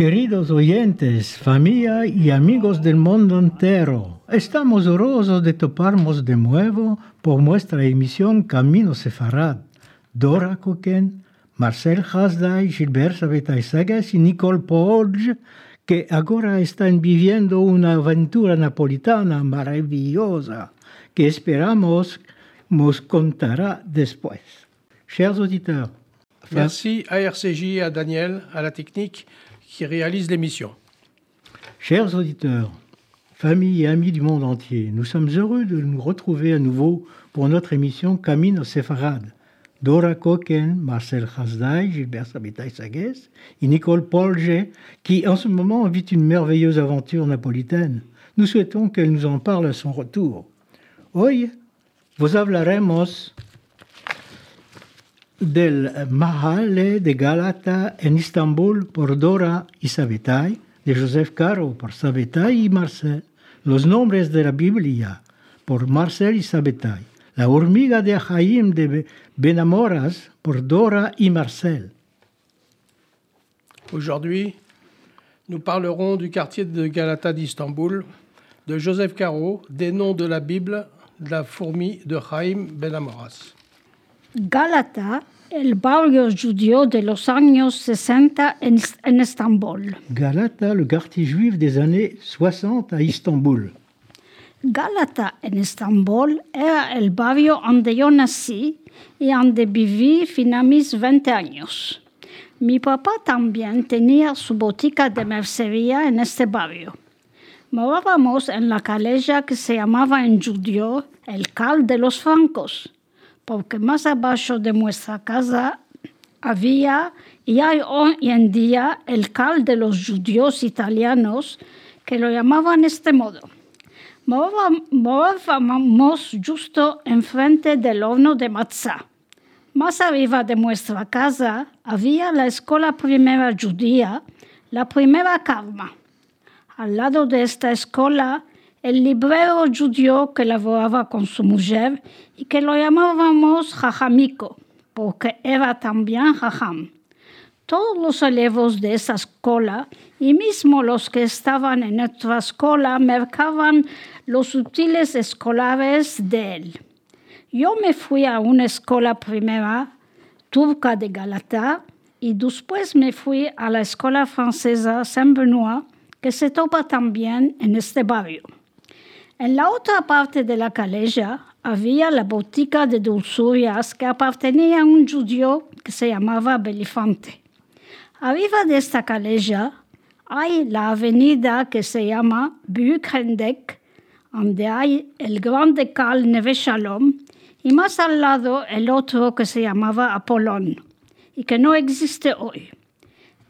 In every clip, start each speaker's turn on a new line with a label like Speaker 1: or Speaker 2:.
Speaker 1: Queridos oyentes, familia y amigos del mundo entero, estamos honrosos de toparnos de nuevo por nuestra emisión Camino Sefarad. Dora Coquen, Marcel Hasday, Gilbert Sabetay Sagas y Nicole Podge, que ahora están viviendo una aventura napolitana maravillosa que esperamos nos contará después. Chers auditeurs,
Speaker 2: Merci à RCJ à Daniel, à la technique, qui réalise l'émission.
Speaker 1: Chers auditeurs, familles et amis du monde entier, nous sommes heureux de nous retrouver à nouveau pour notre émission Camino Sefarad. Dora Koken, Marcel Khazday, Gilbert Sabitay Sagues et Nicole Polge, qui en ce moment vit une merveilleuse aventure napolitaine. Nous souhaitons qu'elle nous en parle à son retour. Hoy vos hablaremos del Mahale de Galata en Istanbul por Dora y Sabetay, de Joseph Caro por Sabetay y Marcel, los nombres de la Biblia por Marcel y Sabetay, la hormiga de Jaim de Benamoras por Dora y Marcel.
Speaker 2: Aujourd'hui, nous parlerons du quartier de Galata d'Istanbul, de Joseph Caro, des noms de la Bible, de la fourmi de Chaim Ben
Speaker 3: Galata, el barrio judío de los años 60 en, en Estambul.
Speaker 1: Galata, le quartier juif des années 60 à Istanbul.
Speaker 3: Galata en Estambul era el barrio donde yo nací y donde viví fin a mis 20 años. Mi papá también tenía su botica de mercería en este barrio. Morábamos en la calella que se llamaba en judío el Cal de los Francos, porque más abajo de nuestra casa había y hay hoy en día el Cal de los judíos italianos, que lo llamaban este modo. Morábamos justo enfrente del horno de matzá. Más arriba de nuestra casa había la escuela primera judía, la primera Karma. Al lado de esta escuela, el librero judío que laboraba con su mujer y que lo llamábamos Jajamico, porque era también Jajam. Todos los elevos de esa escuela y mismo los que estaban en nuestra escuela mercaban los útiles escolares de él. Yo me fui a una escuela primera turca de Galata y después me fui a la escuela francesa Saint-Benoît, que se topa también en este barrio. En la otra parte de la calella había la botica de dulzurias que pertenecía a un judío que se llamaba Belifante. Arriba de esta calella hay la avenida que se llama Büyükhendek, donde hay el grande cal Neve Shalom, y más al lado el otro que se llamaba Apolón, y que no existe hoy.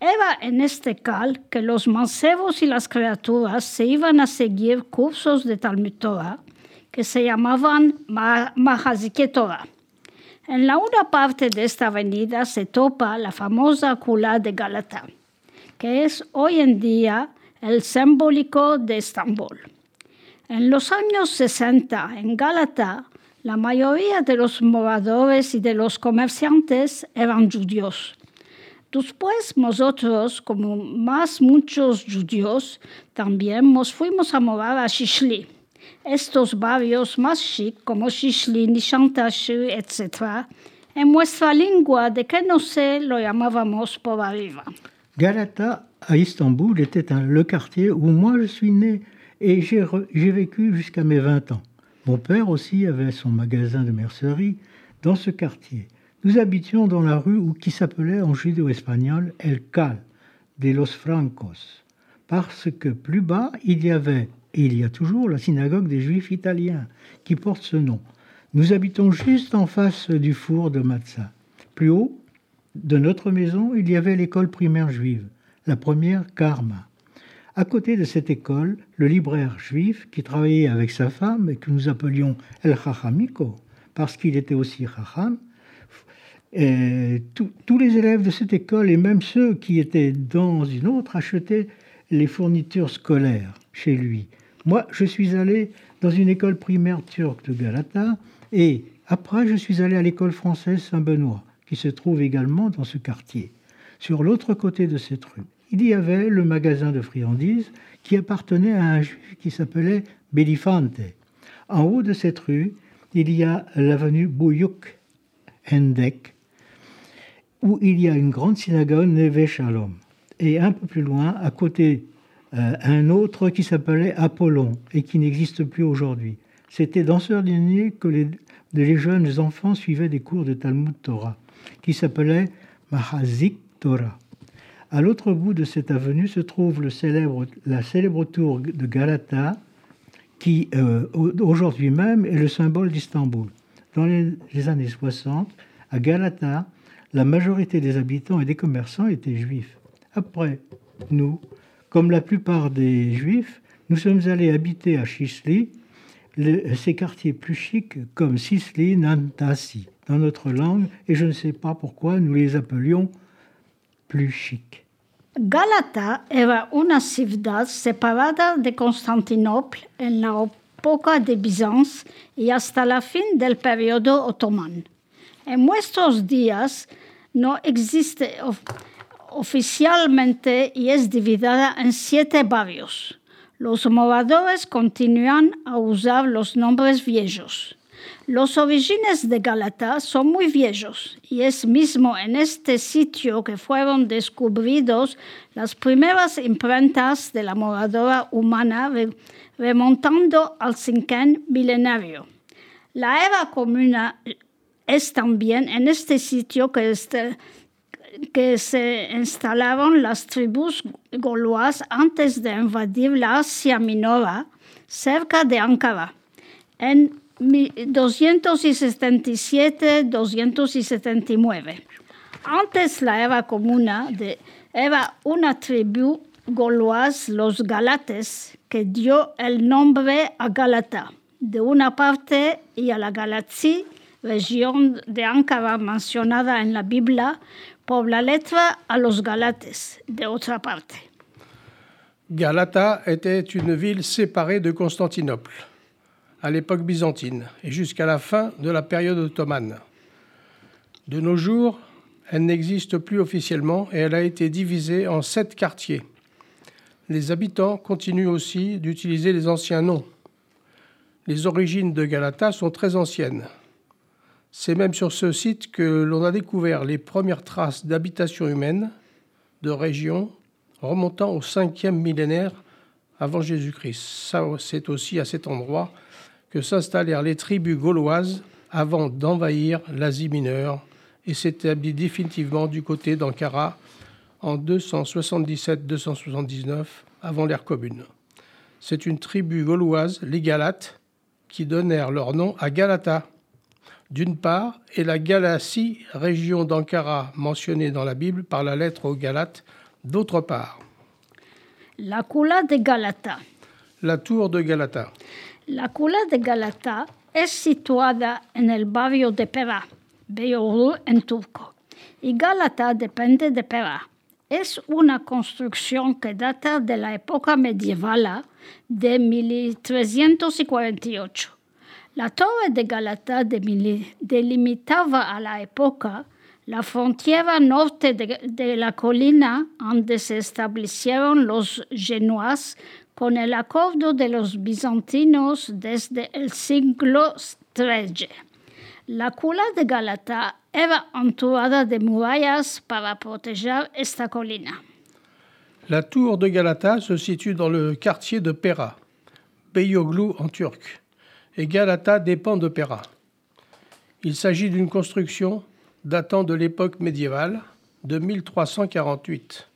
Speaker 3: Era en este cal que los mancebos y las criaturas se iban a seguir cursos de Talmud Torah que se llamaban Mahazike Torah. En la una parte de esta avenida se topa la famosa Kula de Galata, que es hoy en día el simbólico de Estambul. En los años 60, en Galata, la mayoría de los moradores y de los comerciantes eran judíos. Después nosotros, como más muchos judíos, también nos fuimos a morar a Shishli. Estos barrios más chic como Shishli, Nishantashu, etc. En nuestra lengua, de que no sé, lo llamábamos por arriba.
Speaker 1: Galata, à Istanbul, était le quartier où moi je suis né et j'ai vécu jusqu'à mes 20 ans. Mon père aussi avait son magasin de mercerie dans ce quartier. Nous habitions dans la rue où, qui s'appelait en judéo-espagnol El Cal de los Francos, parce que plus bas, il y avait, et il y a toujours, la synagogue des Juifs italiens qui porte ce nom. Nous habitons juste en face du four de Matzah. Plus haut, de notre maison, il y avait l'école primaire juive, la première Karma. À côté de cette école, le libraire juif qui travaillait avec sa femme et que nous appelions El Chachamiko, parce qu'il était aussi Chacham, et tous- les élèves de cette école et même ceux qui étaient dans une autre achetaient les fournitures scolaires chez lui. Moi, je suis allé dans une école primaire turque de Galata et après, je suis allé à l'école française Saint-Benoît, qui se trouve également dans ce quartier. Sur l'autre côté de cette rue, il y avait le magasin de friandises qui appartenait à un juif qui s'appelait Belifante. En haut de cette rue, il y a l'avenue Bouyouk Hendek, où il y a une grande synagogue Neve Shalom. Et un peu plus loin, à côté, euh, un autre qui s'appelait Apollon et qui n'existe plus aujourd'hui. C'était dans ce dernier que les, jeunes enfants suivaient des cours de Talmud Torah, qui s'appelait Mahazik Torah. À l'autre bout de cette avenue se trouve le célèbre, la célèbre tour de Galata, qui euh, aujourd'hui même est le symbole d'Istanbul. Dans les, les, années 60, à Galata, la majorité des habitants et des commerçants étaient juifs. Après, nous, comme la plupart des juifs, nous sommes allés habiter à Chisli, ces quartiers plus chics comme Sisli, Nantasi, dans notre langue, et je ne sais pas pourquoi nous les appelions plus chic.
Speaker 3: Galata era una ciudad separada de Constantinopla en la época de Bizancio y hasta la fin del periodo otomán. En nuestros días no existe of oficialmente y es dividida en siete barrios. Los moradores continúan a usar los nombres viejos. Los orígenes de Galata son muy viejos y es mismo en este sitio que fueron descubridos las primeras imprentas de la moradora humana remontando al cinquén milenario. La era comuna es también en este sitio que, este, que se instalaron las tribus gauloas antes de invadir la Asia Minora, cerca de Ankara. En 277-279. Antes la era comuna de, era una tribu gauloise, los Galates, que dio el nombre a Galata, de una parte, y a la Galatie, de Ankara mencionada en la Biblia, por la letra a los Galates, de otra parte.
Speaker 2: Galata était une ville séparée de Constantinople à l'époque byzantine et jusqu'à la fin de la période ottomane. De nos jours, elle n'existe plus officiellement et elle a été divisée en sept quartiers. Les habitants continuent aussi d'utiliser les anciens noms. Les origines de Galata sont très anciennes. C'est même sur ce site que l'on a découvert les premières traces d'habitation humaine de régions remontant au 5e millénaire avant Jésus-Christ. C'est aussi à cet endroit que s'installèrent les tribus gauloises avant d'envahir l'Asie mineure et s'établit définitivement du côté d'Ankara en 277-279 avant l'ère commune. C'est une tribu gauloise, les Galates, qui donnèrent leur nom à Galata, d'une part, et la Galatie, région d'Ankara mentionnée dans la Bible par la lettre aux Galates, d'autre part.
Speaker 3: La Kula de Galata.
Speaker 2: La tour de Galata.
Speaker 3: La Cula de Galata es situada en el barrio de Pera, Beyoğlu en turco, y Galata depende de Pera. Es una construcción que data de la época medieval de 1348. La torre de Galata delimitaba a la época la frontera norte de, la donde se establecieron los con el acuerdo de los bizantinos desde el siglo XIII. La cula de Galata era entourada de murallas para proteger esta colina.
Speaker 2: La tour de Galata se situe dans le quartier de Pera, Beyoglu en turc, et Galata dépend de Pera. Il s'agit d'une construction datant de l'époque médiévale de 1348.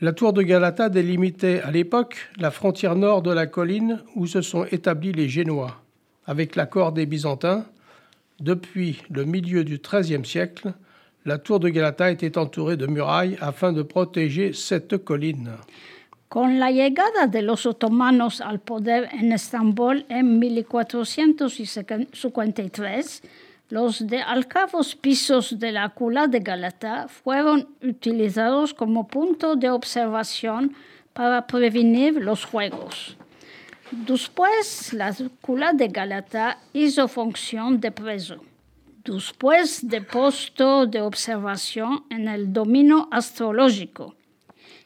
Speaker 2: La tour de Galata délimitait à l'époque la frontière nord de la colline où se sont établis les Génois. Avec l'accord des Byzantins, depuis le milieu du XIIIe siècle, la tour de Galata était entourée de murailles afin de protéger cette colline.
Speaker 3: Con la llegada de los otomanos al poder en Estambul en 1453, Los de alcavos pisos de la cula de Galata fueron utilizados como punto de observación para prevenir los juegos. Después, la cula de Galata hizo función de preso. Después de posto de observación en el dominio astrológico.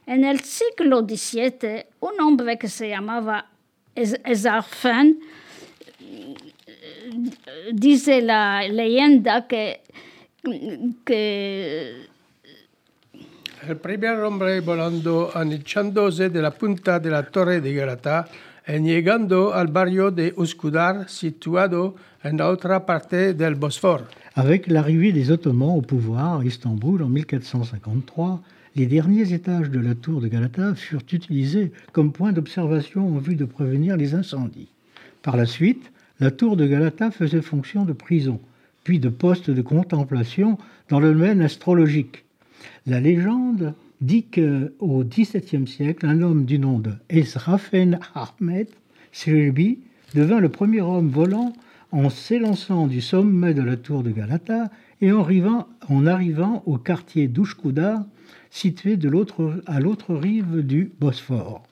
Speaker 3: En el siglo XVII, un hombre que se llamaba Esarfen dice la leyenda que, que
Speaker 2: El primer hombre volando anichándose de la punta de la torre de Galata y llegando al barrio de Uskudar, situado en la otra parte del Bosphore.
Speaker 1: Avec l'arrivée des Ottomans au pouvoir à Istanbul en 1453, les derniers étages de la tour de Galata furent utilisés comme point d'observation en vue de prévenir les incendies. Par la suite, la tour de Galata faisait fonction de prison, puis de poste de contemplation dans le domaine astrologique. La légende dit qu'au XVIIe siècle, un homme du nom de Esrafen Ahmed Sirbi devint le premier homme volant en s'élançant du sommet de la tour de Galata et en arrivant, au quartier d'Ushkudar, situé de l'autre, à l'autre rive du Bosphore.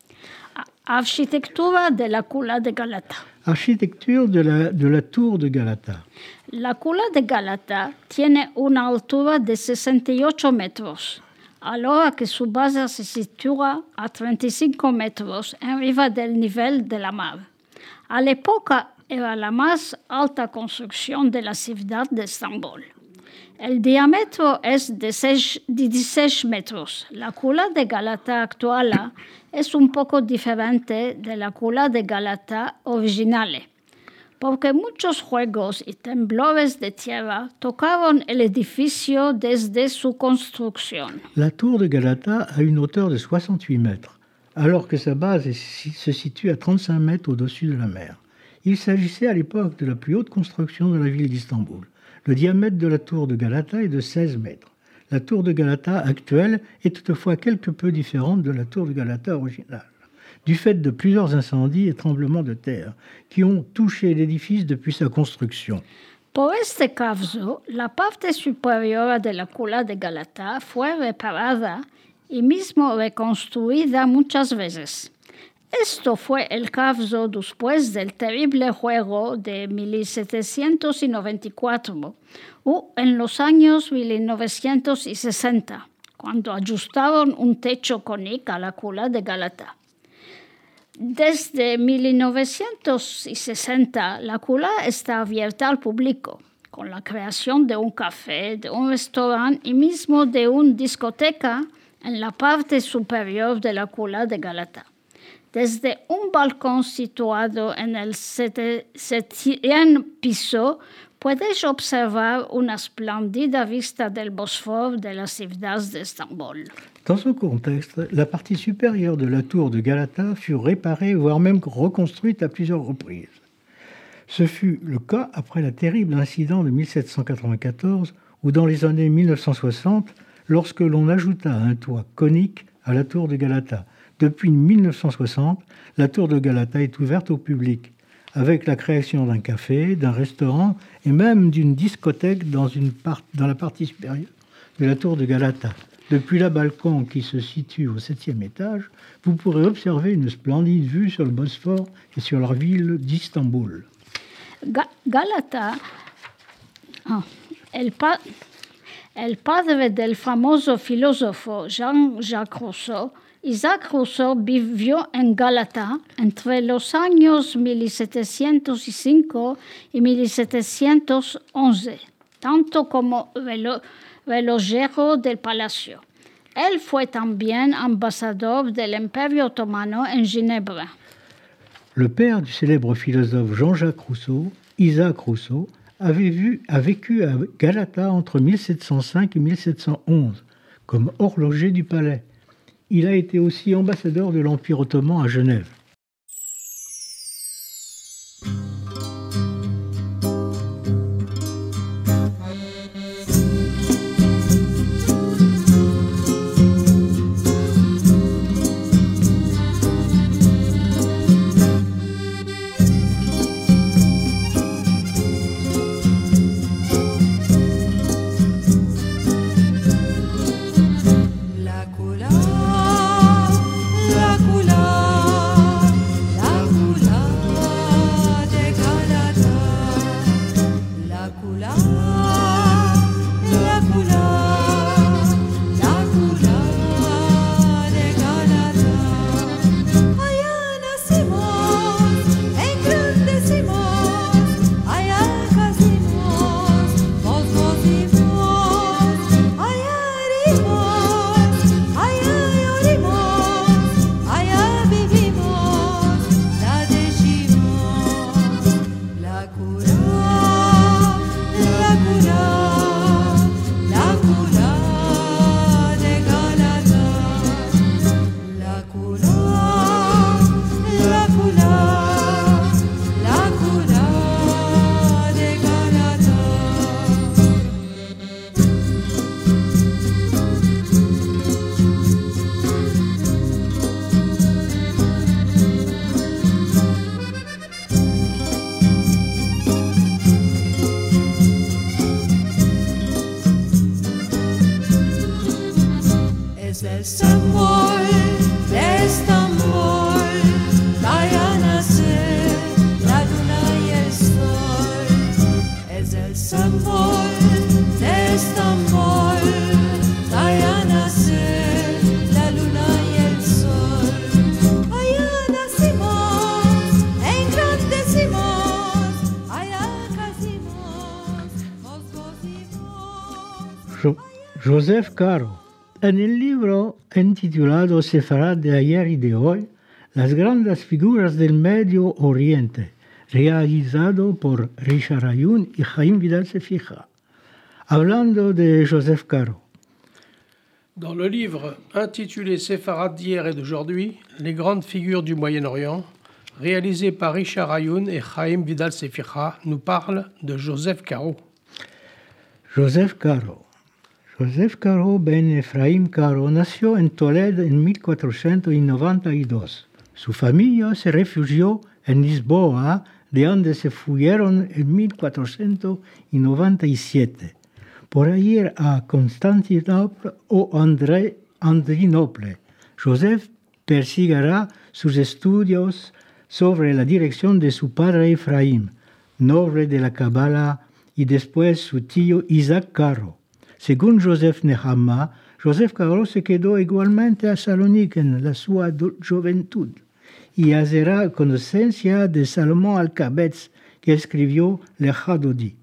Speaker 3: Architectura de la Cula de Galata.
Speaker 1: Architecture de la, de la tour de Galata.
Speaker 3: La Cula de Galata tiene una altura de 68 metros, alors que su base se sitúa a 35 metros arriba del nivel de la mar. A l'época era la más alta construcción de la ciudad de. El diámetro es de, 6, de 16 metros. La cula de Galata actual es un poco diferente de la cula de Galata original, porque muchos juegos y temblores de tierra tocaron el edificio desde su construcción.
Speaker 1: La tour de Galata a une hauteur de 68 mètres, alors que sa base se situe à 35 mètres au-dessus de la mer. Il s'agissait à l'époque de la plus haute construction de la ville d'Istanbul. Le diamètre de la tour de Galata est de 16 mètres. La tour de Galata actuelle est toutefois quelque peu différente de la tour de Galata originale, du fait de plusieurs incendies et tremblements de terre qui ont touché l'édifice depuis sa construction.
Speaker 3: Por este caso, la parte superior de la cula de Galata fue reparada y mismo reconstruida muchas veces. Esto fue el caso después del terrible juego de 1794 o en los años 1960, cuando ajustaron un techo cónico a la cula de Galata. Desde 1960, la cula está abierta al público, con la creación de un café, de un restaurante y mismo de una discoteca en la parte superior de la cula de Galata. Desde un balcón situado en el piso, puedes observar una espléndida vista del Bosphore de la ciudad de Estambul.
Speaker 1: Dans ce contexte, la partie supérieure de la tour de Galata fut réparée, voire même reconstruite à plusieurs reprises. Ce fut le cas après le terrible incident de 1794 ou dans les années 1960, lorsque l'on ajouta un toit conique à la tour de Galata. Depuis 1960, la tour de Galata est ouverte au public, avec la création d'un café, d'un restaurant et même d'une discothèque dans, une part, dans la partie supérieure de la tour de Galata. Depuis la balcon qui se situe au septième étage, vous pourrez observer une splendide vue sur le Bosphore et sur la ville d'Istanbul.
Speaker 3: Ga Galata, oh, el, pa el padre del famoso filósofo Jean-Jacques Rousseau, Isaac Rousseau vivió en Galata entre los años 1705 y 1711, tanto como relo relojero del palacio. Él fue también ambassadeur de l'Imperio Ottomano en Ginebra.
Speaker 1: Le père du célèbre philosophe Jean-Jacques Rousseau, Isaac Rousseau, avait a vécu à Galata entre 1705 et 1711 comme horloger du palais. Il a été aussi ambassadeur de l'Empire ottoman à Genève. Joseph Caro. En el libro intitulado Sefarad de ayer y de hoy, las grandes figuras del Medio Oriente, realizado por Richard Ayun y Jaime Vidal Sefija. Hablando de Joseph Caro.
Speaker 2: Dans le livre intitulé d'hier et d'aujourd'hui, les grandes figures du Moyen-Orient, réalisé par Richard Ayoun et Chaim Vidal Seficha, nous parle de Joseph Caro.
Speaker 1: Joseph Caro. Joseph Caro ben Efraim Caro nació en Toledo en 1492. Su familia se refugió en Lisboa, de donde se fueron en 1497, por ir a Constantinopla o André, Andrinople. Joseph perseguirá sus estudios sobre la dirección de su padre Efraim, noble de la Kabbalah, y después su tío Isaac Caro. Según Joseph Nehama, Joseph Caro se quedó igualmente a Salonique en la su juventud y hará conocencia de Salomón Alcabetz, que escribió Le Hadodi.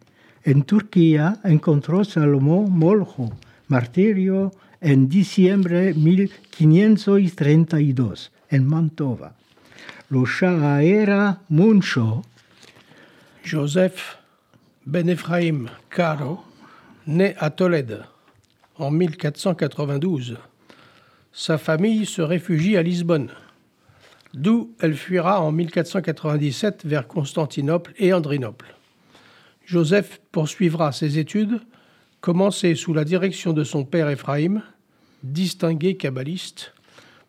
Speaker 1: En Turquía encontró Salomón Moljo, martirio, en diciembre de 1532, en Mantova. Lo era Muncho.
Speaker 2: Joseph Ben Ephraim Caro Né à Tolède en 1492, sa famille se réfugie à Lisbonne, d'où elle fuira en 1497 vers Constantinople et Andrinople. Joseph poursuivra ses études, commencées sous la direction de son père Ephraim, distingué kabbaliste,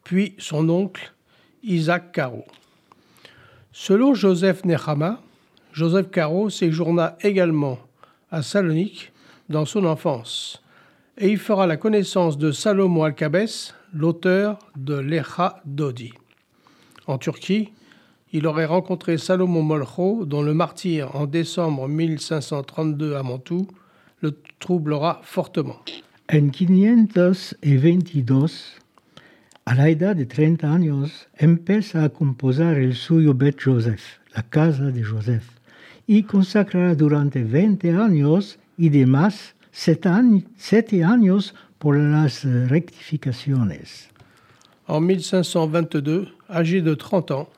Speaker 2: puis son oncle Isaac Caro. Selon Joseph Nehama, Joseph Caro séjourna également à Salonique dans son enfance, et il fera la connaissance de Salomon Alkabès, l'auteur de l'Echa Dodi. En Turquie, il aurait rencontré Salomon Molcho, dont le martyr en décembre 1532 à Mantoue le troublera fortement.
Speaker 1: En 522, a la edad de 30 años, empieza a composar el suyo Bet Joseph, la casa de Joseph, y consagrará durante 20 años y demás siete años por las rectificaciones.
Speaker 2: En 1522, âgé de 30 ans,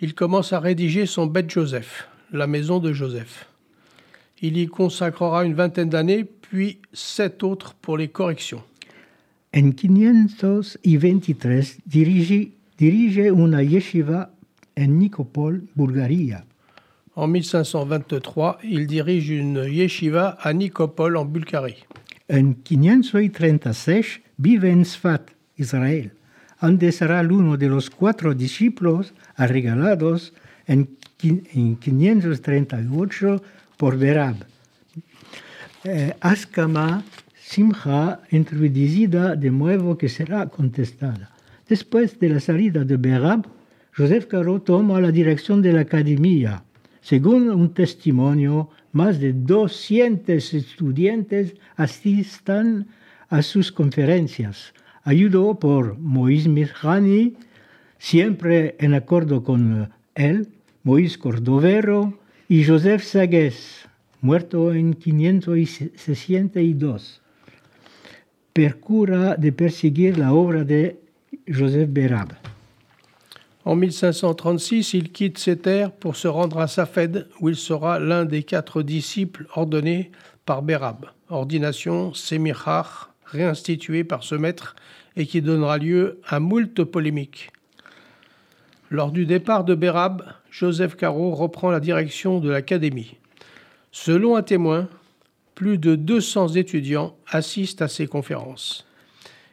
Speaker 2: il commence à rédiger son Beth Joseph, la maison de Joseph. Il y consacrera une vingtaine d'années, puis sept autres pour les corrections.
Speaker 1: En 523 dirige, dirige una yeshiva en Nicopol, Bulgaria.
Speaker 2: En 1523, il dirige une yeshiva à Nicopole en Bulgarie.
Speaker 1: En 536 vive en Sfat, Israel, donde será uno de los cuatro discípulos arregalados en, 538 por Berab. Eh, Askama Simcha introducida de nuevo que será contestada. Después de la salida de Berab, Joseph Caro toma la dirección de la academia según un testimonio, más de 200 estudiantes asistan a sus conferencias. Ayudó por Moïse Mirjani, siempre en acuerdo con él, Moïse Cordovero y Joseph Sagues, muerto en 562. Percura de perseguir la obra de Joseph Berab.
Speaker 2: En 1536, il quitte ses terres pour se rendre à Safed, où il sera l'un des quatre disciples ordonnés par Berab, ordination sémichar réinstituée par ce maître et qui donnera lieu à moult polémiques. Lors du départ de Berab, Joseph Caro reprend la direction de l'académie. Selon un témoin, plus de 200 étudiants assistent à ses conférences.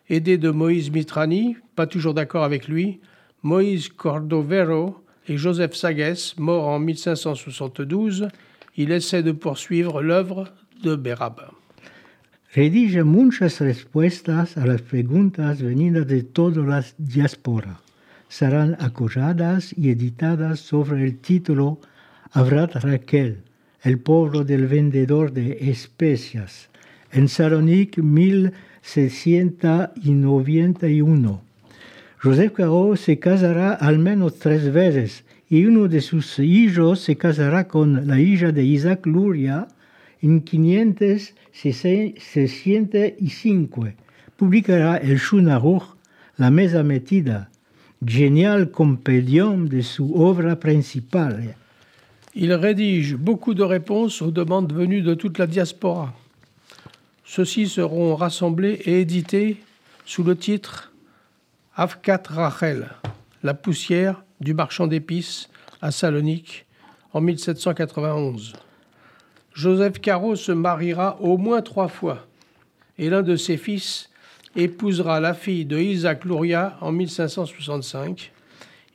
Speaker 2: Aidé de Moïse Mitrani, pas toujours d'accord avec lui, Moïse Cordovero et Joseph Sagues, mort en 1572, il essaie de poursuivre l'œuvre de Berab.
Speaker 1: Redige muchas respuestas a las preguntas venidas de toda la diáspora. Serán acolladas y editadas sobre el título Avrat Raquel, el pueblo del vendedor de especias, en Salonique 1691. Joseph Caro se casará al menos tres veces y uno de sus hijos se casará con la hija de Isaac Luria en 565 publicará el Shunaruch, la mesa metida, génial compendium de su obra principale.
Speaker 2: Il rédige beaucoup de réponses aux demandes venues de toute la diaspora. Ceux-ci seront rassemblés et édités sous le titre Avkat Rachel, la poussière du marchand d'épices à Salonique en 1791. Joseph Caro se mariera au moins trois fois et l'un de ses fils épousera la fille de Isaac Luria en 1565.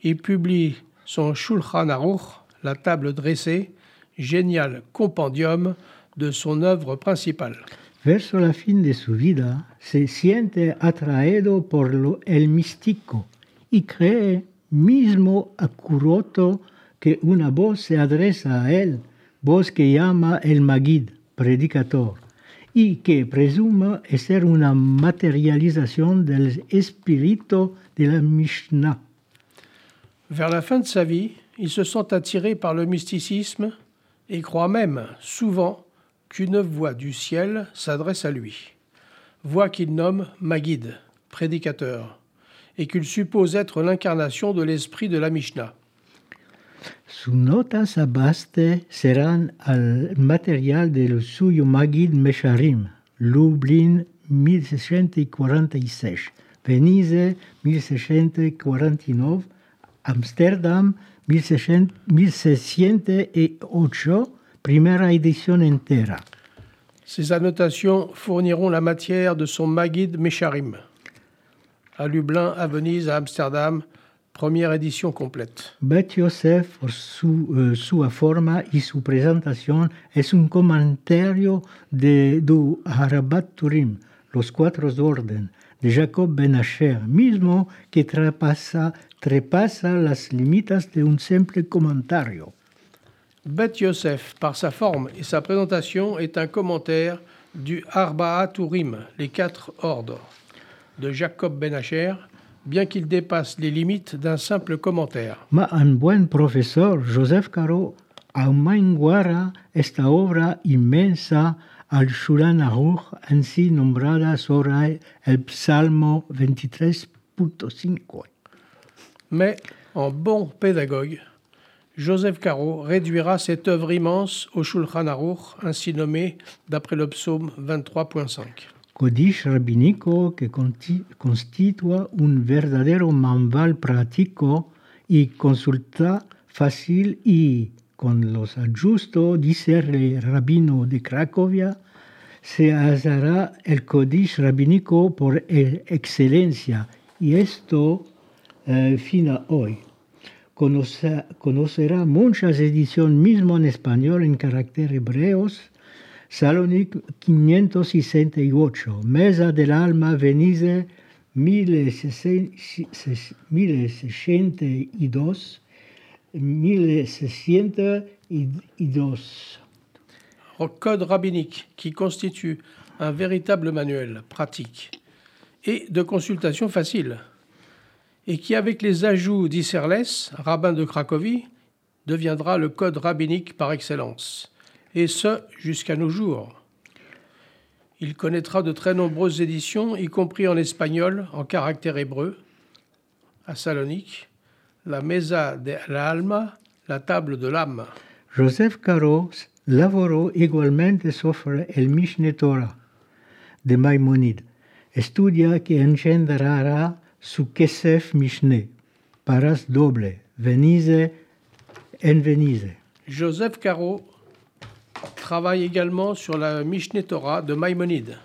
Speaker 2: Il publie son Shulchan Aruch, la table dressée, génial compendium de son œuvre principale.
Speaker 1: Verso la fin de su vida, se siente atraído por lo, el místico y cree mismo acuroto que una voz se adresa a él, voz que llama el Magid, predicador, y que presume ser una materialización del espíritu de la Mishnah.
Speaker 2: Vers la fin de sa vie, il se sent attiré par le mysticisme et croit même souvent qu'une voix du ciel s'adresse à lui, voix qu'il nomme Magid, prédicateur, et qu'il suppose être l'incarnation de l'esprit de la Mishnah.
Speaker 1: Sus notas abaste serán al material del suyo Magid Mesharim, Lublin 1646, Venise 1649, Amsterdam 1608, primera édition entera.
Speaker 2: Ces annotations fourniront la matière de son Magid Mesharim. À Lublin, à Venise, à Amsterdam, première édition complète.
Speaker 1: Bet Yosef, por su, eh, sua forma y su presentación, es un comentario de du Harabat Turim, los cuatro orden, de Jacob Ben Asher, mismo que trapasa, trepasa las limitas de un simple comentario.
Speaker 2: Bet Yosef, par sa forme et sa présentation, est un commentaire du Arba'a Turim, les quatre ordres, de Jacob Ben Asher, bien qu'il dépasse les limites d'un simple commentaire.
Speaker 1: Ma un buen profesor, Joseph Caro, aumenguara esta obra inmensa al Shuran Aruch, así nombrada sobre el Psalmo 23.5.
Speaker 2: Mais, en bon pédagogue, Joseph Caro réduira cette œuvre immense au Shulchan Aruch, ainsi nommé d'après le psaume 23.5.
Speaker 1: Codice rabínico que constitua un verdadero manual práctico y consulta fácil y con los ajustos, dice el rabino de Cracovia, se hallará el códice rabínico por e- excelencia y esto eh, fina hoy. Conoce- conocerá muchas ediciones mismo en español en carácter hebreos, Salonique 568, Mesa del Alma, Venise 1062, 1602.
Speaker 2: Code rabbinique qui constitue un véritable manuel pratique et de consultation facile, et qui, avec les ajouts d'Isserles, rabbin de Cracovie, deviendra le code rabbinique par excellence, et ce jusqu'à nos jours. Il connaîtra de très nombreuses éditions, y compris en espagnol, en caractère hébreu, à Salonique, la Mesa de la la table de l'âme.
Speaker 1: Joseph Caro lavoró igualmente sobre el Mishneh Torah de Maimonides, estudia que su Kesef Mishneh, paras doble, Venise en Venise.
Speaker 2: Joseph Caro travaille également sur la Mishneh Torah de Maïmonide,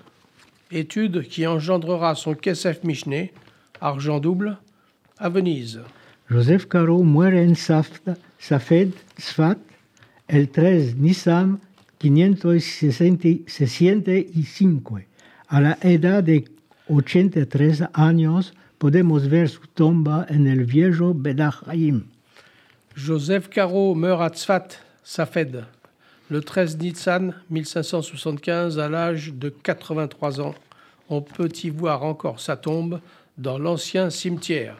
Speaker 2: étude qui engendrera son Kesef Mishneh, argent double, à Venise.
Speaker 1: Joseph Caro muere en Safed, Sfat, el 3 Nisan 565. A la edad de 83 años Podemos ver su tomba en el viejo
Speaker 2: Joseph Caro meurt à Tzfat, Safed, le 13 Nisan 1575, à l'âge de 83 ans. On peut y voir encore sa tombe dans l'ancien cimetière.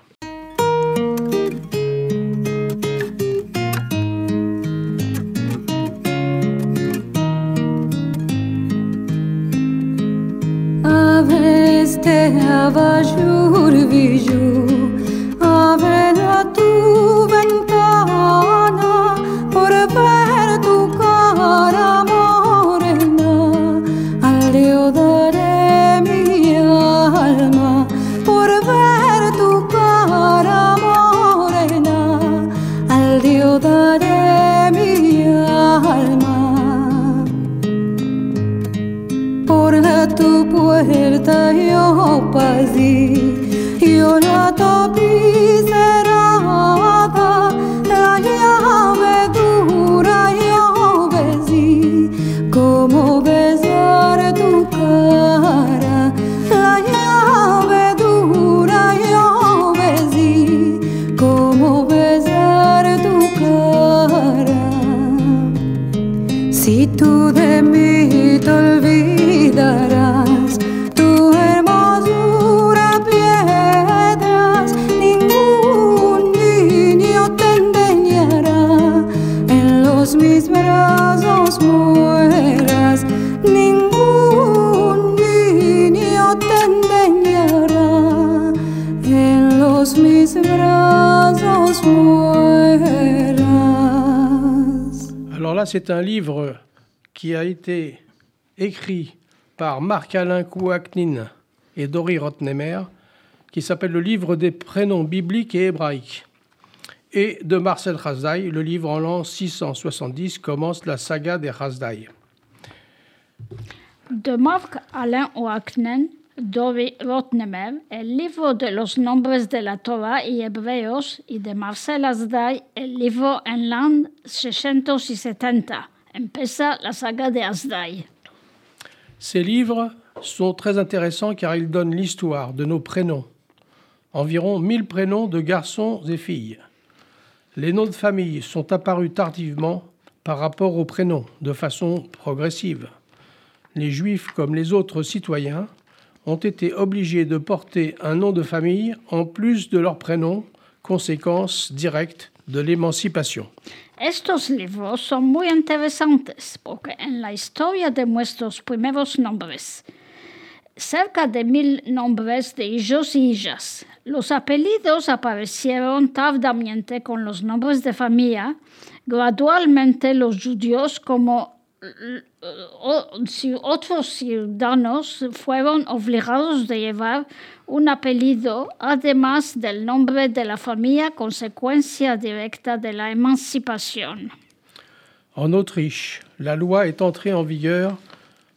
Speaker 2: vigiu c'est un livre qui a été écrit par Marc-Alain Kouaknin et Dori Rotnemer, qui s'appelle le livre des prénoms bibliques et hébraïques. Et de Marcel Hasdai, le livre en l'an 670 commence la saga des Hasdai.
Speaker 3: De Marc Alain Oaknen, Dori Rotnemer, el libro de los nombres de la Torah y hebreos, y de Marcel Asdai, el libro en l'an 670. Empieza la saga de Asdai.
Speaker 2: Ces livres sont très intéressants car ils donnent l'histoire de nos prénoms. Environ 1000 prénoms de garçons et filles. Les noms de famille sont apparus tardivement par rapport aux prénoms, de façon progressive. Les juifs, comme les autres citoyens, ont été obligés de porter un nom de famille en plus de leur prénom, conséquence directe de l'émancipation.
Speaker 3: Estos libros son muy interesantes porque en la historia de nuestros primeros nombres, cerca de mil nombres de hijos y hijas, los apellidos aparecieron tardamente con los nombres de familia. Gradualmente los judíos como otros ciudadanos fueron obligados de llevar un apellido además del nombre de la familia, consecuencia directa de la emancipación.
Speaker 2: En Autriche, la loi est entrée en vigueur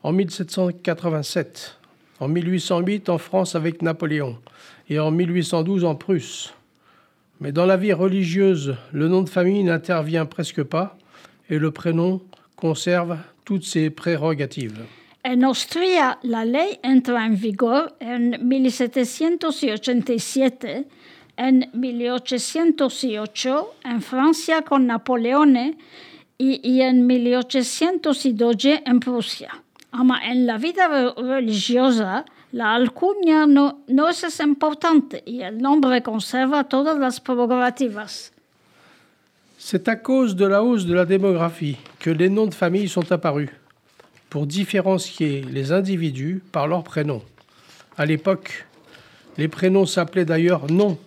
Speaker 2: en 1787, en 1808 en France avec Napoléon et en 1812 en Prusse. Mais dans la vie religieuse, le nom de famille n'intervient presque pas et le prénom conserve toutes ses prérogatives.
Speaker 3: En Austria, la ley entra en vigor en 1787, en 1808 en Francia con Napoleón y, en 1812 en Prusia. Ama en la vida re- religiosa, la alcuña no, no es importante y el nombre conserva todas las prerrogativas.
Speaker 2: C'est à cause de la hausse de la démographie que les noms de famille sont apparus, pour différencier les individus par leurs prénoms. À l'époque, les prénoms s'appelaient d'ailleurs noms.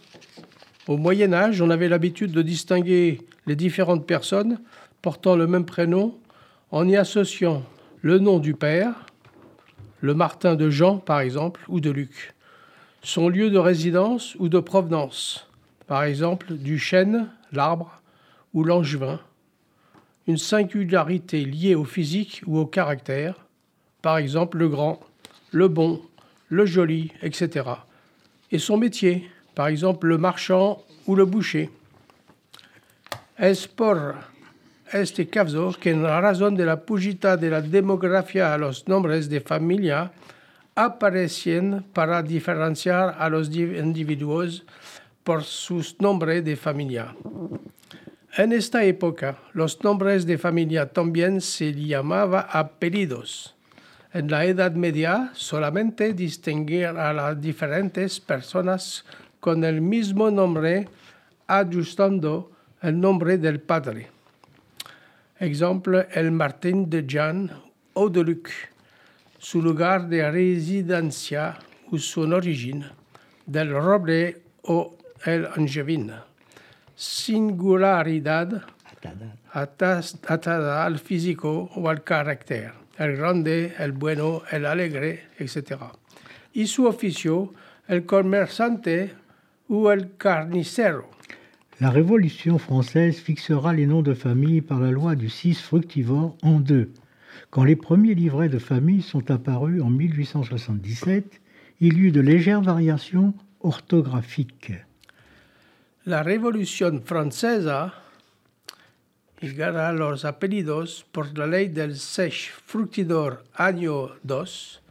Speaker 2: Au Moyen Âge, on avait l'habitude de distinguer les différentes personnes portant le même prénom en y associant le nom du père, le Martin de Jean par exemple, ou de Luc, son lieu de résidence ou de provenance, par exemple du chêne, l'arbre, ou l'angevin, une singularité liée au physique ou au caractère, par exemple le grand, le bon, le joli, etc. Et son métier, par exemple le marchand ou le boucher. Es por este caso que en razón de la pujita de la demografía a los nombres de familia aparecen para diferenciar a los di- individuos por sus nombres de familia? En esta época, los nombres de familia también se llamaba apellidos. En la Edad Media solamente distinguir a las diferentes personas con el mismo nombre, ajustando el nombre del padre. Exemple, el Martín de Jean o de Luc, su lugar de residencia ou son origine, del roble o el angevin. Singularidad atada al físico o al carácter, el grande, el bueno, el alegre, etc. Y su oficio, el comerciante ou el carnicero.
Speaker 1: La Révolution française fixera les noms de famille par la loi du 6 fructivore en deux. Quand les premiers livrets de famille sont apparus en 1877, il y eut de légères variations orthographiques.
Speaker 2: La Revolución Francesa llegara los apellidos por la ley del 6 fructidor año 2,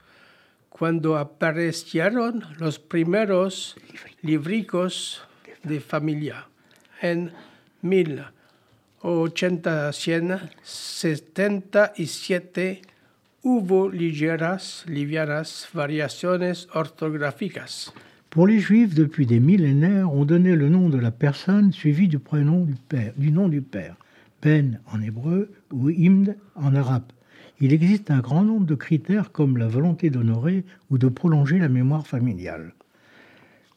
Speaker 2: cuando aparecieron los primeros libricos de familia en 1877 hubo ligeras, livianas variaciones ortográficas.
Speaker 1: Pour les Juifs, depuis des millénaires, on donnait le nom de la personne suivi du prénom du père, du nom du père, Ben en hébreu ou Imd en arabe. Il existe un grand nombre de critères comme la volonté d'honorer ou de prolonger la mémoire familiale.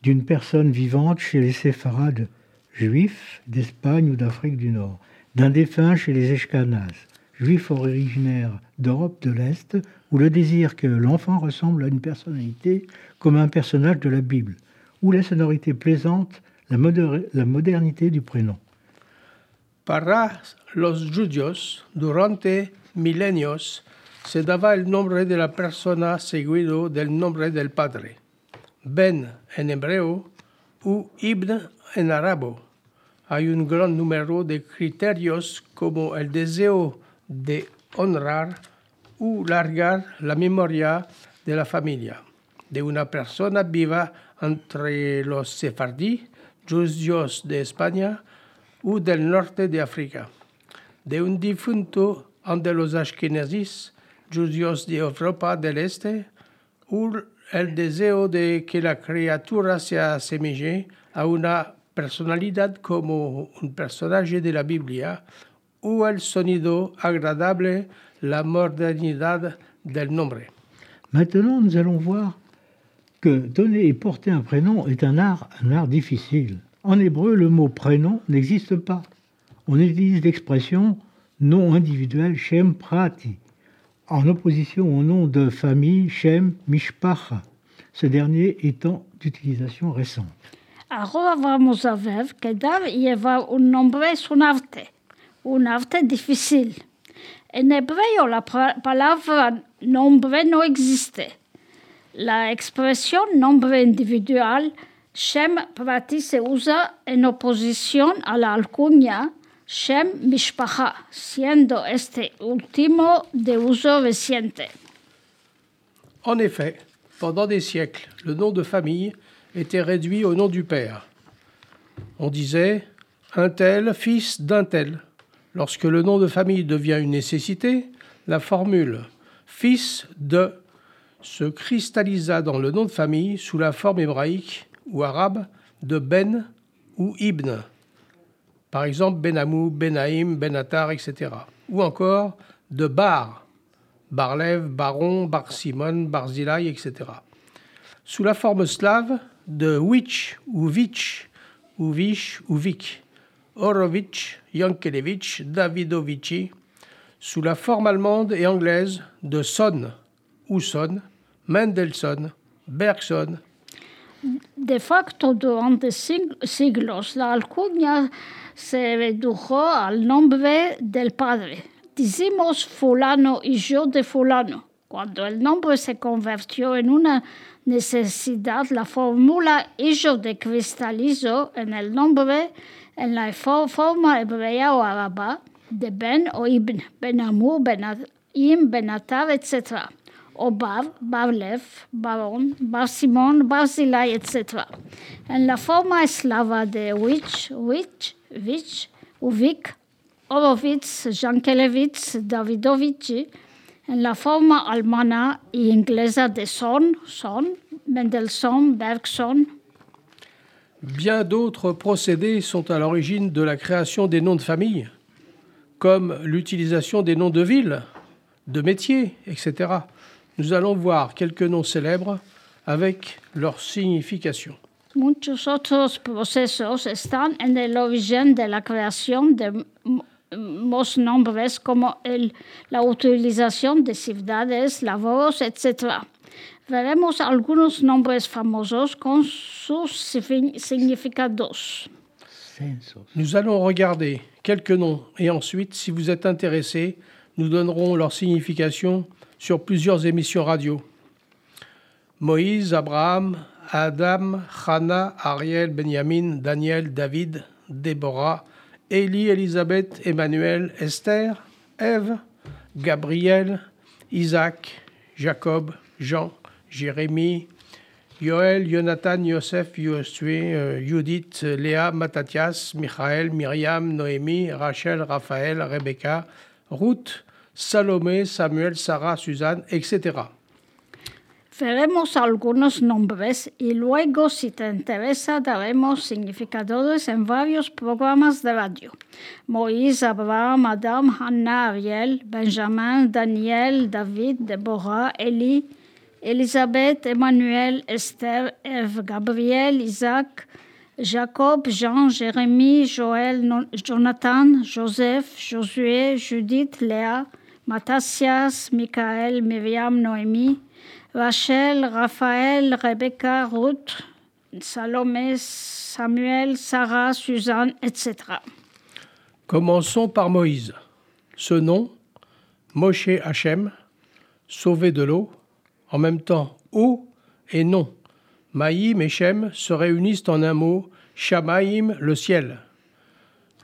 Speaker 1: D'une personne vivante chez les séfarades juifs d'Espagne ou d'Afrique du Nord, d'un défunt chez les Eshkanazes, juifs originaires d'Europe de l'Est, ou le désir que l'enfant ressemble à une personnalité comme un personnage de la Bible, ou la sonorité plaisante, la, modernité du prénom.
Speaker 2: Para los judíos, durante milenios, se daba el nombre de la persona seguido del nombre del padre. Ben en hebreo u Ibn en arabo. Hay un gran número de criterios como el deseo de honrar u largar la memoria de la familia de una persona viva entre los sefardí, judíos de España ou del norte de África, de un difunto ante los ashkenazis, judíos de Europa del Este, ou el deseo de que la criatura se asemeje a una personalidad como un personaje de la Biblia, ou el sonido agradable, la modernidad del nombre.
Speaker 1: Maintenant, nous allons voir que donner et porter un prénom est un art, un art difficile. En hébreu, le mot prénom n'existe pas. On utilise l'expression nom individuel Shem Prati, en opposition au nom de famille Shem Mishpacha, ce dernier étant d'utilisation récente.
Speaker 3: Ahora vamos a ver que dar lleva un nombre es un arte, difícil. En hebreo la palabra nombre no existe. La expresión nombre individual Shem Prati se usa en oposición a la alcuña Shem Mishpacha, siendo este último de uso reciente.
Speaker 2: En effet, pendant des siècles, le nom de famille était réduit au nom du père. On disait un tel fils d'un tel. Lorsque le nom de famille devient une nécessité, la formule fils de se cristallisa dans le nom de famille sous la forme hébraïque ou arabe de Ben ou Ibn. Par exemple, Benamou, Benaïm, Benatar, etc. Ou encore de Bar, Barlev, Baron, Bar Simon, Barzilai, etc. Sous la forme slave de Witch ou Vich, ou Vish ou Vik, Horovitch, Yankelevitch, Davidovici, sous la forme allemande et anglaise de Son, ou Son, Mendelssohn, Bergson,
Speaker 3: De facto, durante sig- siglos, la alcuña se redujo al nombre del padre. Decimos fulano y yo de fulano. Cuando el nombre se convirtió en una necesidad, la fórmula hijo de cristalizó en el nombre en la fo- forma hebrea o árabe de Ben o Ibn, Benamur, Benaim, Benatar, etc. O Bar, Barlev, Baron, Bar Simon, Barzilai, etc. En la forma eslava de Witch, Witch, Vich, Uvik, Horowitz, Jankelevitz, Davidovici, la forma alemana y inglesa de Son, Son, Mendelssohn, Bergson,
Speaker 2: Bien d'autres procédés sont à l'origine de la création des noms de famille, comme l'utilisation des noms de villes, de métiers, etc. Nous allons voir quelques noms célèbres avec leur signification.
Speaker 3: Muchos otros procesos están en el origen de la creación de los nombres como el, la utilización de ciudades, etc. Veremos algunos nombres famosos con sus significados.
Speaker 2: Nous allons regarder quelques noms et ensuite, si vous êtes intéressé, nous donnerons leur signification sur plusieurs émissions radio. Moïse, Abraham, Adam, Hannah, Ariel, Benjamin, Daniel, David, Déborah, Élie, Élisabeth, Emmanuel, Esther, Ève, Gabriel, Isaac, Jacob, Jean, Jérémie, Yoël, Jonathan, Yosef, Josué, euh, Judith, Léa, Mattathias, Michael, Myriam, Noémie, Rachel, Raphaël, Rebecca, Ruth, Salomé, Samuel, Sarah, Suzanne, etc.
Speaker 3: Veremos algunos nombres y luego, si te interesa, daremos significadores en varios programas de radio. Moïse, Abraham, Adam, Hannah, Ariel, Benjamin, Daniel, David, Deborah, Élie, Elisabeth, Emmanuel, Esther, Eve, Gabriel, Isaac, Jacob, Jean, Jérémie, Joël, Jonathan, Joseph, Josué, Judith, Léa, Mattathias, Michael, Myriam, Noémie, Rachel, Raphaël, Rebecca, Ruth, Salomé, Samuel, Sarah, Suzanne, etc.
Speaker 2: Commençons par Moïse. Ce nom, Moshe Hachem, sauvé de l'eau, en même temps eau et nom. Maïm et Shem se réunissent en un mot, Shamaïm, le ciel.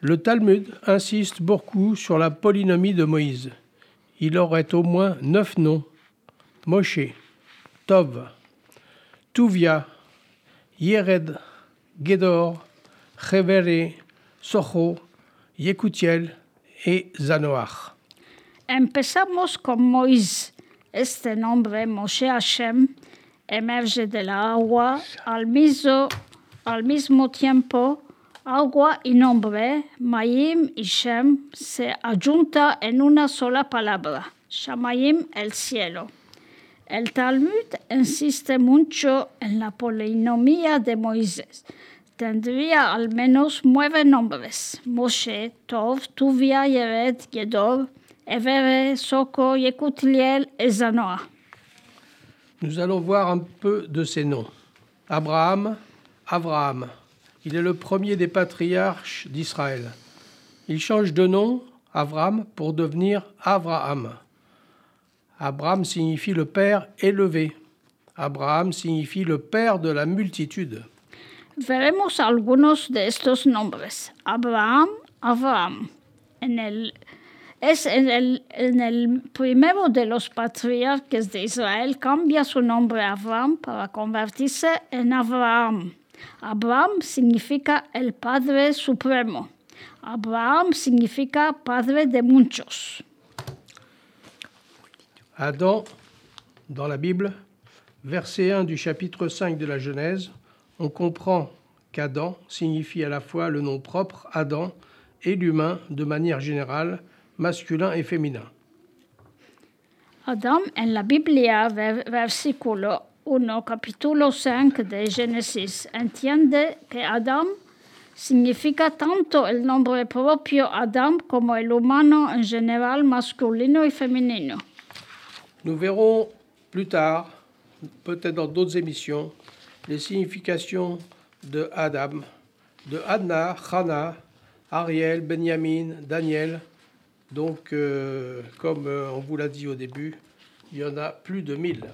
Speaker 2: Le Talmud insiste beaucoup sur la polynomie de Moïse. Il aurait au moins neuf noms. Moshe, Tov, Tuvia, Yered, Gedor, Chevere, Socho, Yekutiel et Zanoach.
Speaker 3: Empezamos con Moïse. Este nombre, Moshe Hashem, emerge de la agua al mismo, al mismo tiempo. Agua y nombre, Mayim y Shem, se adjunta en una sola palabra, Shamayim, el cielo. El Talmud insiste mucho en la polinomía de Moisés. Tendría al menos nueve nombres: Moshe, Tov, Tuvia, Yered, Gedor, Evere, Soko, Yekutliel et Zanoah.
Speaker 2: Nous allons voir un peu de ces noms. Abraham, Abraham. Il est le premier des patriarches d'Israël. Il change de nom, Abraham, pour devenir Abraham. Abraham signifie le père élevé. Abraham signifie le père de la multitude.
Speaker 3: Veremos algunos de estos nombres. Abraham, Abraham. En el, es el, primero de los patriarcas de Israel cambia su nombre Abraham para convertirse en Abraham. Abraham significa el Padre Supremo. Abraham significa Padre de muchos.
Speaker 2: Adam, dans la Bible, verset 1 du chapitre 5 de la Genèse, on comprend qu'Adam signifie à la fois le nom propre Adam et l'humain de manière générale, masculin et féminin.
Speaker 3: Adam en la Biblia, versículo 1, capítulo 5 de Génesis, entiende que Adam significa tanto el nombre propio Adam como el humano en general masculino y femenino.
Speaker 2: Nous verrons plus tard, peut-être dans d'autres émissions, les significations de Adam, de Anna, Hannah, Ariel, Benjamin, Daniel. Donc, euh, comme euh, on vous l'a dit au début, il y en a plus de 1000.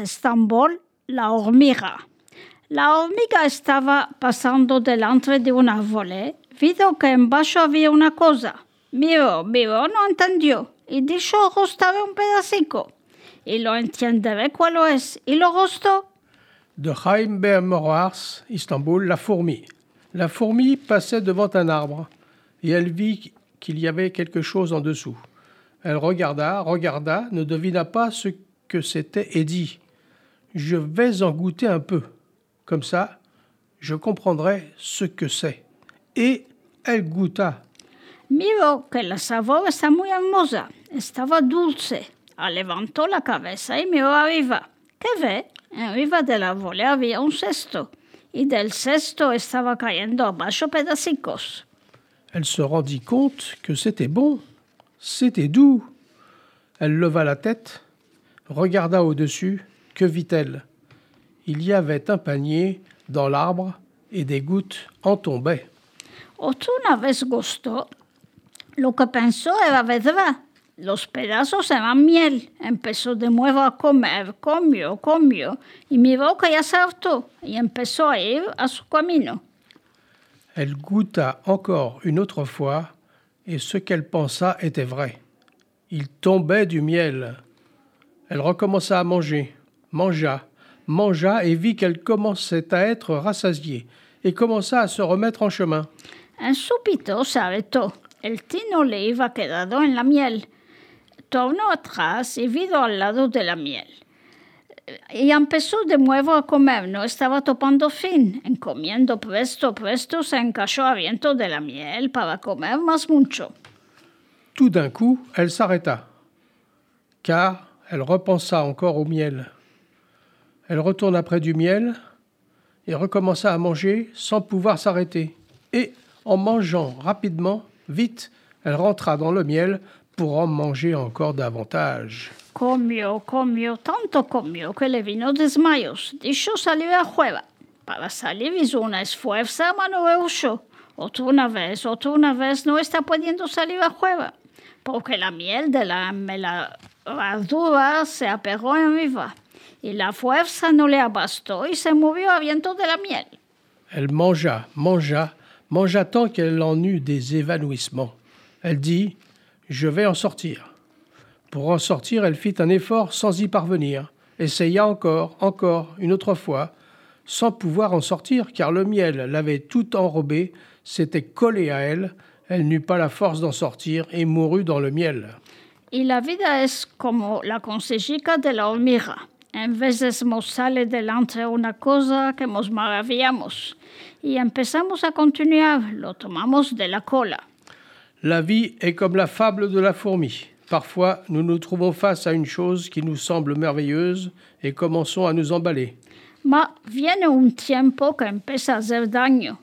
Speaker 3: Estambul, la hormiga. La hormiga estaba pasando delante de una arbolé, vio que en bajo había una cosa. Miró, miró, no entendió, y dijo rostaba un pedacico. Y lo entenderé cuál es, y lo rostó.
Speaker 2: De Chaim Bermorars, Istanbul, la fourmi. La fourmi passait devant un arbre et elle vit qu'il y avait quelque chose en dessous. Elle regarda, regarda, ne devina pas ce que c'était et dit Je vais en goûter un peu. Comme ça, je comprendrai ce que c'est. Et elle goûta.
Speaker 3: Miró que la sabor está muy hermosa, estaba dulce. Levantó la cabeza y miró arriba. ¿Qué ve? Arriba del árbol había un cesto, y del cesto estaba cayendo abajo pedacicos.
Speaker 2: Elle se rendit compte que c'était bon, c'était doux. Elle leva la tête, regarda au-dessus, que vit-elle? Il y avait un panier dans l'arbre et des gouttes en tombaient.
Speaker 3: Otra vez gustó. Lo que pensó era verdad. Los pedazos eran miel. Empezó de nuevo a comer, comió, comió, y miró que ya se hartó, y empezó a ir a su camino.
Speaker 2: Elle goûta encore une autre fois, et ce qu'elle pensa était vrai. Il tombait du miel. Elle recommença à manger, mangea, mangea et vit qu'elle commençait à être rassasiée, et commença à se remettre en chemin.
Speaker 3: Súbito se arrestó. El tino le iba quedado en la miel. Tornó atrás y vino al lado de la miel. Y empezó de nuevo a comer. No estaba topando fin. En comiendo presto, presto se encachó a viento de la miel para comer más mucho.
Speaker 2: Tout d'un coup, elle s'arrêta, car elle repensa encore au miel. Elle retourna près du miel et recommença à manger sans pouvoir s'arrêter. Et en mangeant rapidement, vite, elle rentra dans le miel pour en manger encore davantage.
Speaker 3: Comió, comió, tanto comió que le vino desmayos. Dijo salir a juega. Para salir hizo una esfuerza, mas no. Otra vez, otra vez, no está pudiendo salir a juega. Porque la miel de la meladura se apegó en viva. Y la fuerza no le abastó y se movió a viento de la miel.
Speaker 2: Elle mangea, mangea, mangea tant qu'elle en eut des évanouissements. Elle dit Je vais en sortir. Pour en sortir, elle fit un effort sans y parvenir, essaya encore, encore, une autre fois, sans pouvoir en sortir, car le miel l'avait tout enrobée, s'était collé à elle, elle n'eut pas la force d'en sortir et mourut dans le miel.
Speaker 3: Y la vida es como la consejica de la hormiga. En veces nos sale delante una cosa que nos maravillamos y empezamos a continuar, lo tomamos de la cola.
Speaker 2: La vie est comme la fable de la fourmi. Parfois, nous nous trouvons face à une chose qui nous semble merveilleuse et commençons à nous emballer.
Speaker 3: Ma viene un tiempo que empieza a hacer daño.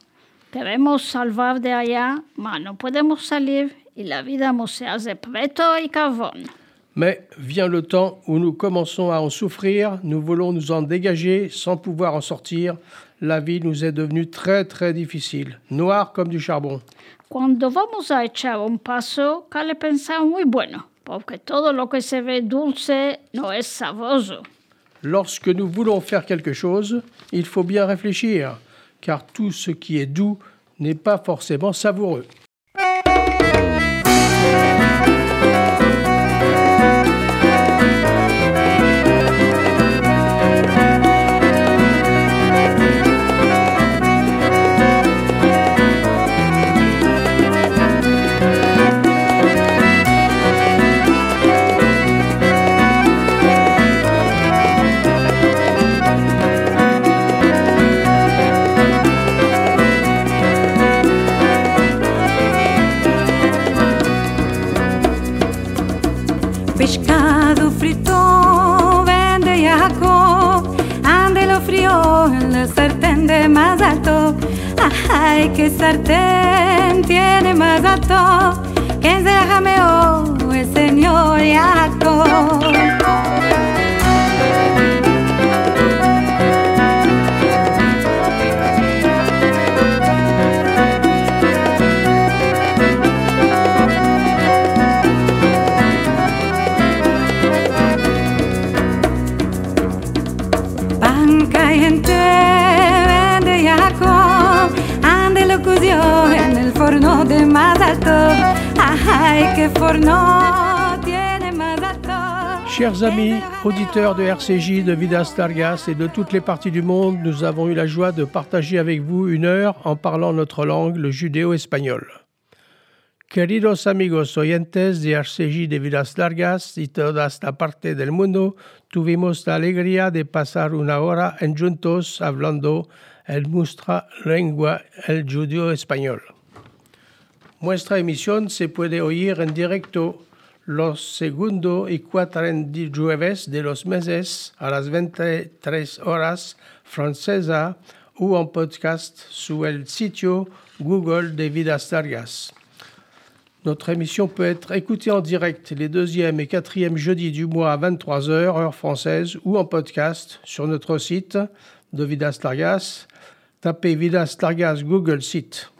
Speaker 3: Queremos salvar de allá, mas no podemos salir y la vida nos hace preto y carbón.
Speaker 2: Mais vient le temps où nous commençons à en souffrir, nous voulons nous en dégager sans pouvoir en sortir. La vie nous est devenue très très difficile, noire comme du charbon.
Speaker 3: Cuando vamos a echar un paso, cabe pensar muy bueno, porque todo lo que se ve dulce no es sabroso.
Speaker 2: Lorsque nous voulons faire quelque chose, il faut bien réfléchir, car tout ce qui est doux n'est pas forcément savoureux.
Speaker 4: cartera.
Speaker 2: Chers amis, auditeurs de RCJ, de Vidas Largas et de toutes les parties du monde, nous avons eu la joie de partager avec vous une heure en parlant notre langue, le judéo-espagnol. Queridos amigos oyentes de RCJ de Vidas Largas y toda esta parte del mundo, tuvimos la alegría de pasar una hora en juntos hablando en nuestra lengua, el judío español. Nuestra emisión se puede oír en directo los segundo y cuatro jueves de los meses a las 23 horas francesa o en podcast sur el sitio Google de Vidas Largas. Notre émission peut être écoutée en direct les deuxième et quatrième jeudis du mois à 23h, heure française, ou en podcast sur notre site de Vidas Largas. Tapez Vidas Largas Google Site.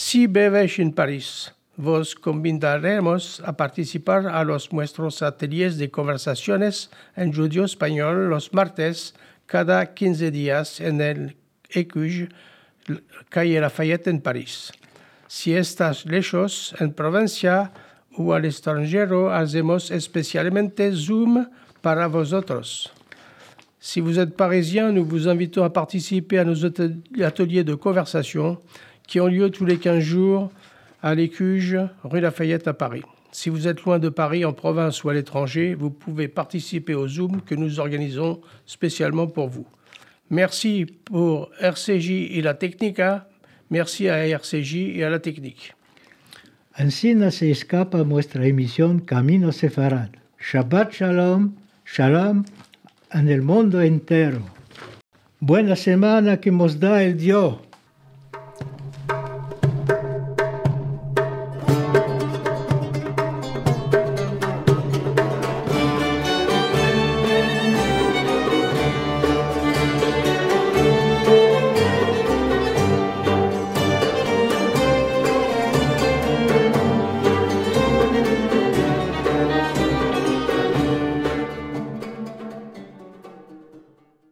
Speaker 2: Si bebéis en París, vos convidaremos a participar a los nuestros ateliers de conversaciones en judío español los martes cada 15 días en el ECUJ, calle Lafayette en París. Si estás lejos en provincia o al extranjero, hacemos especialmente Zoom para vosotros. Si vous êtes parisien, nous vous invitons à participer à nos ateliers de conversation qui ont lieu tous les 15 jours à l'Écuge, rue Lafayette à Paris. Si vous êtes loin de Paris, en province ou à l'étranger, vous pouvez participer au Zoom que nous organisons spécialement pour vous. Merci pour RCJ et la Technica. Merci à RCJ et à la technique.
Speaker 1: Ainsi se escapa nuestra emisión Camino Sefarad. Shabbat Shalom, Shalom en el mundo entero. Buena semana que nos da el Dios.